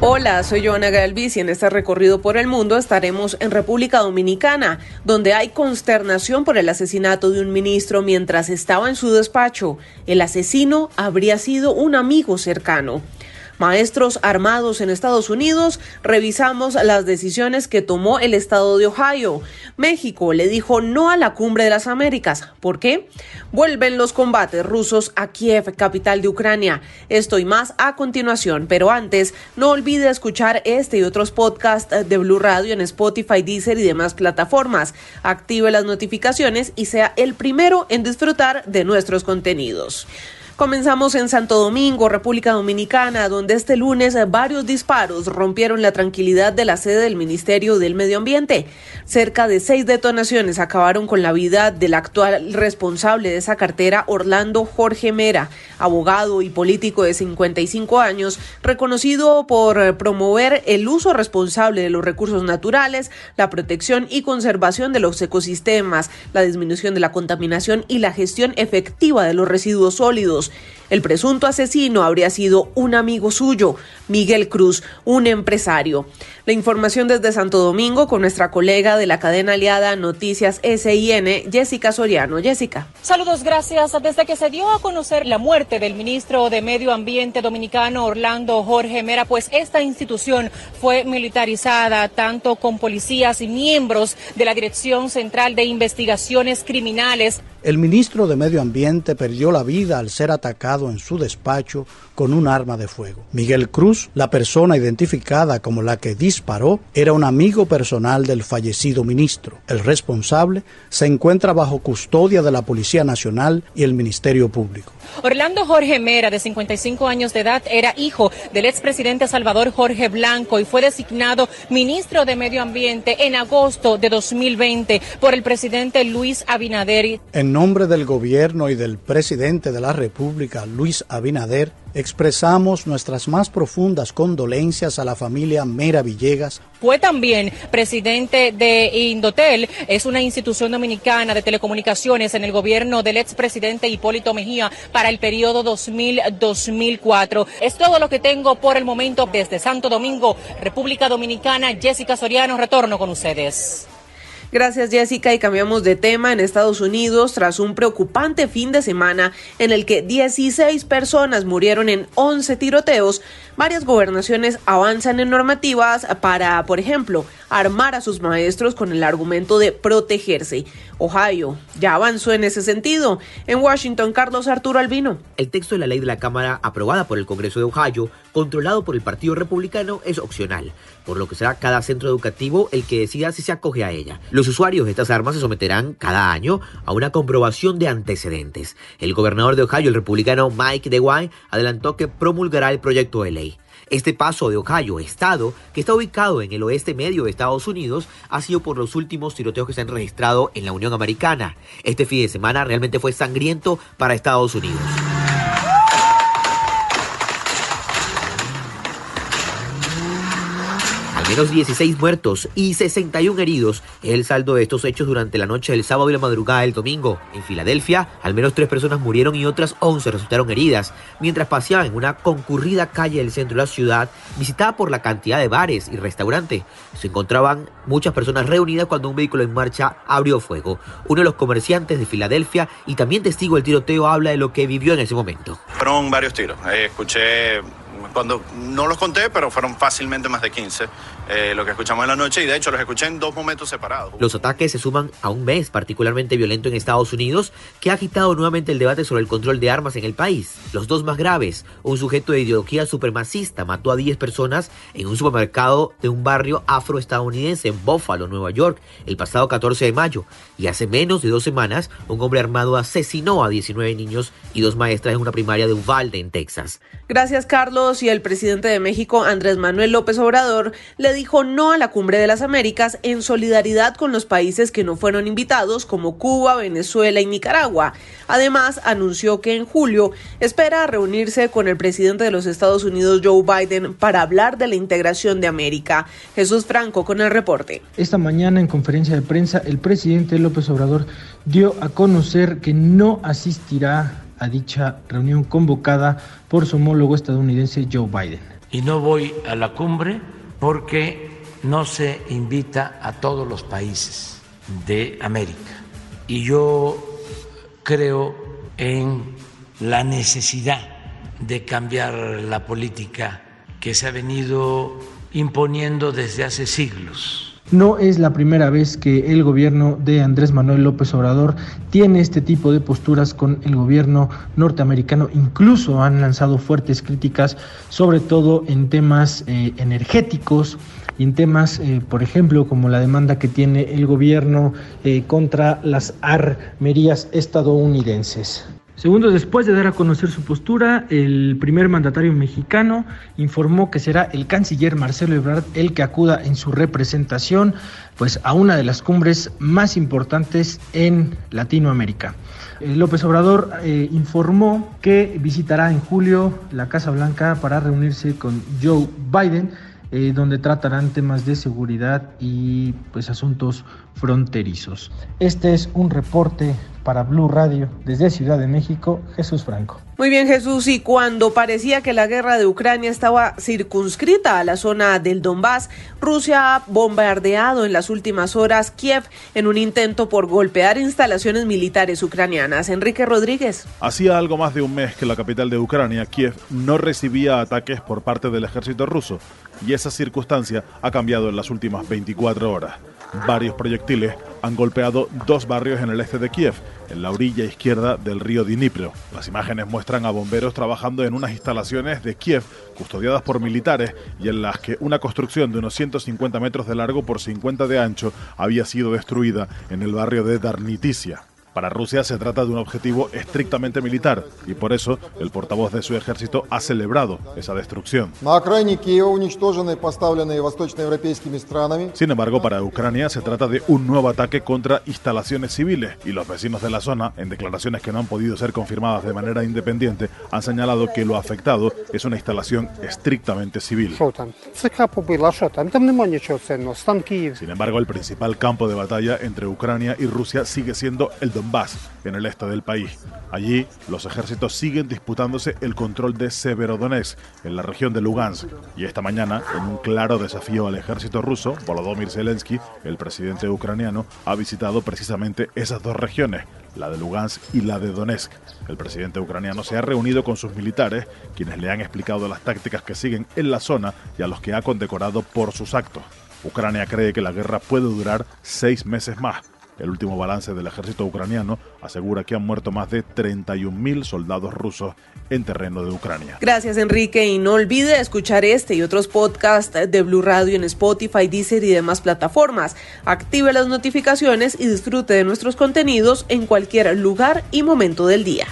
Hola, soy Joana Galvis y en este recorrido por el mundo estaremos en República Dominicana, donde hay consternación por el asesinato de un ministro mientras estaba en su despacho. El asesino habría sido un amigo cercano maestros armados en Estados Unidos, revisamos las decisiones que tomó el estado de Ohio. México le dijo no a la cumbre de las Américas. ¿Por qué? Vuelven los combates rusos a Kiev, capital de Ucrania. Esto y más a continuación, pero antes no olvide escuchar este y otros podcasts de Blue Radio en Spotify, Deezer y demás plataformas. Active las notificaciones y sea el primero en disfrutar de nuestros contenidos. Comenzamos en Santo Domingo, República Dominicana, donde este lunes varios disparos rompieron la tranquilidad de la sede del Ministerio del Medio Ambiente. Cerca de seis detonaciones acabaron con la vida del actual responsable de esa cartera, Orlando Jorge Mera, abogado y político de 55 años, reconocido por promover el uso responsable de los recursos naturales, la protección y conservación de los ecosistemas, la disminución de la contaminación y la gestión efectiva de los residuos sólidos. El presunto asesino habría sido un amigo suyo, Miguel Cruz, un empresario. La información desde Santo Domingo con nuestra colega de la cadena aliada Noticias SIN, Jessica Soriano. Jessica. Saludos, gracias. Desde que se dio a conocer la muerte del ministro de Medio Ambiente dominicano Orlando Jorge Mera, pues esta institución fue militarizada tanto con policías y miembros de la Dirección Central de Investigaciones Criminales el ministro de Medio Ambiente perdió la vida al ser atacado en su despacho con un arma de fuego. Miguel Cruz, la persona identificada como la que disparó, era un amigo personal del fallecido ministro. El responsable se encuentra bajo custodia de la Policía Nacional y el Ministerio Público. Orlando Jorge Mera, de 55 años de edad, era hijo del expresidente Salvador Jorge Blanco y fue designado ministro de Medio Ambiente en agosto de 2020 por el presidente Luis Abinader. En nombre del gobierno y del presidente de la República, Luis Abinader, expresamos nuestras más profundas condolencias a la familia Mera Villegas. Fue también presidente de Indotel, es una institución dominicana de telecomunicaciones en el gobierno del expresidente Hipólito Mejía para el periodo 2000-2004. Es todo lo que tengo por el momento desde Santo Domingo, República Dominicana. Jessica Soriano, retorno con ustedes. Gracias Jessica y cambiamos de tema en Estados Unidos tras un preocupante fin de semana en el que 16 personas murieron en 11 tiroteos. Varias gobernaciones avanzan en normativas para, por ejemplo, armar a sus maestros con el argumento de protegerse. Ohio ya avanzó en ese sentido. En Washington, Carlos Arturo Albino. El texto de la ley de la Cámara aprobada por el Congreso de Ohio, controlado por el Partido Republicano, es opcional, por lo que será cada centro educativo el que decida si se acoge a ella. Los usuarios de estas armas se someterán cada año a una comprobación de antecedentes. El gobernador de Ohio, el republicano Mike DeWine, adelantó que promulgará el proyecto de ley. Este paso de Ohio, estado que está ubicado en el oeste medio de Estados Unidos, ha sido por los últimos tiroteos que se han registrado en la Unión Americana. Este fin de semana realmente fue sangriento para Estados Unidos. Menos 16 muertos y 61 heridos el saldo de estos hechos durante la noche del sábado y la madrugada del domingo. En Filadelfia, al menos tres personas murieron y otras 11 resultaron heridas mientras paseaban en una concurrida calle del centro de la ciudad visitada por la cantidad de bares y restaurantes. Se encontraban muchas personas reunidas cuando un vehículo en marcha abrió fuego. Uno de los comerciantes de Filadelfia y también testigo del tiroteo habla de lo que vivió en ese momento. Fueron varios tiros. Eh, escuché cuando no los conté, pero fueron fácilmente más de 15 eh, lo que escuchamos en la noche y de hecho los escuché en dos momentos separados. Los ataques se suman a un mes particularmente violento en Estados Unidos que ha agitado nuevamente el debate sobre el control de armas en el país. Los dos más graves, un sujeto de ideología supremacista mató a 10 personas en un supermercado de un barrio afroestadounidense en Buffalo, Nueva York, el pasado 14 de mayo. Y hace menos de dos semanas, un hombre armado asesinó a 19 niños y dos maestras en una primaria de Uvalde, en Texas. Gracias, Carlos. Y el presidente de México, Andrés Manuel López Obrador, le dijo no a la Cumbre de las Américas en solidaridad con los países que no fueron invitados, como Cuba, Venezuela y Nicaragua. Además, anunció que en julio espera reunirse con el presidente de los Estados Unidos, Joe Biden, para hablar de la integración de América. Jesús Franco con el reporte. Esta mañana, en conferencia de prensa, el presidente López Obrador dio a conocer que no asistirá a dicha reunión convocada por su homólogo estadounidense Joe Biden. y no voy a la cumbre porque no se invita a todos los países de América. Y yo creo en la necesidad de cambiar la política que se ha venido imponiendo desde hace siglos no es la primera vez que el gobierno de Andrés Manuel López Obrador tiene este tipo de posturas con el gobierno norteamericano. Incluso han lanzado fuertes críticas, sobre todo en temas eh, energéticos y en temas, eh, por ejemplo, como la demanda que tiene el gobierno eh, contra las armerías estadounidenses. Segundos después de dar a conocer su postura, el primer mandatario mexicano informó que será el canciller Marcelo Ebrard el que acuda en su representación pues, a una de las cumbres más importantes en Latinoamérica. Eh, López Obrador eh, informó que visitará en julio la Casa Blanca para reunirse con Joe Biden eh, donde tratarán temas de seguridad y pues asuntos fronterizos. Este es un reporte para Blue Radio desde Ciudad de México, Jesús Franco. Muy bien, Jesús. Y cuando parecía que la guerra de Ucrania estaba circunscrita a la zona del Donbass, Rusia ha bombardeado en las últimas horas Kiev en un intento por golpear instalaciones militares ucranianas. Enrique Rodríguez. Hacía algo más de un mes que la capital de Ucrania, Kiev, no recibía ataques por parte del ejército ruso y esa circunstancia ha cambiado en las últimas 24 horas. Varios han golpeado dos barrios en el este de Kiev, en la orilla izquierda del río Dnipro. Las imágenes muestran a bomberos trabajando en unas instalaciones de Kiev custodiadas por militares y en las que una construcción de unos 150 metros de largo por 50 de ancho había sido destruida en el barrio de Darnitisia. Para Rusia se trata de un objetivo estrictamente militar y por eso el portavoz de su ejército ha celebrado esa destrucción. Sin embargo, para Ucrania se trata de un nuevo ataque contra instalaciones civiles y los vecinos de la zona, en declaraciones que no han podido ser confirmadas de manera independiente, han señalado que lo afectado es una instalación estrictamente civil. Sin embargo, el principal campo de batalla entre Ucrania y Rusia sigue siendo el Donbass en el este del país. Allí, los ejércitos siguen disputándose el control de Severodonetsk, en la región de Lugansk. Y esta mañana, en un claro desafío al ejército ruso, Volodymyr Zelensky, el presidente ucraniano, ha visitado precisamente esas dos regiones, la de Lugansk y la de Donetsk. El presidente ucraniano se ha reunido con sus militares, quienes le han explicado las tácticas que siguen en la zona y a los que ha condecorado por sus actos. Ucrania cree que la guerra puede durar seis meses más el último balance del ejército ucraniano asegura que han muerto más de 31.000 soldados rusos en terreno de Ucrania. Gracias, Enrique. Y no olvide escuchar este y otros podcasts de Blue Radio en Spotify, Deezer y demás plataformas. Active las notificaciones y disfrute de nuestros contenidos en cualquier lugar y momento del día.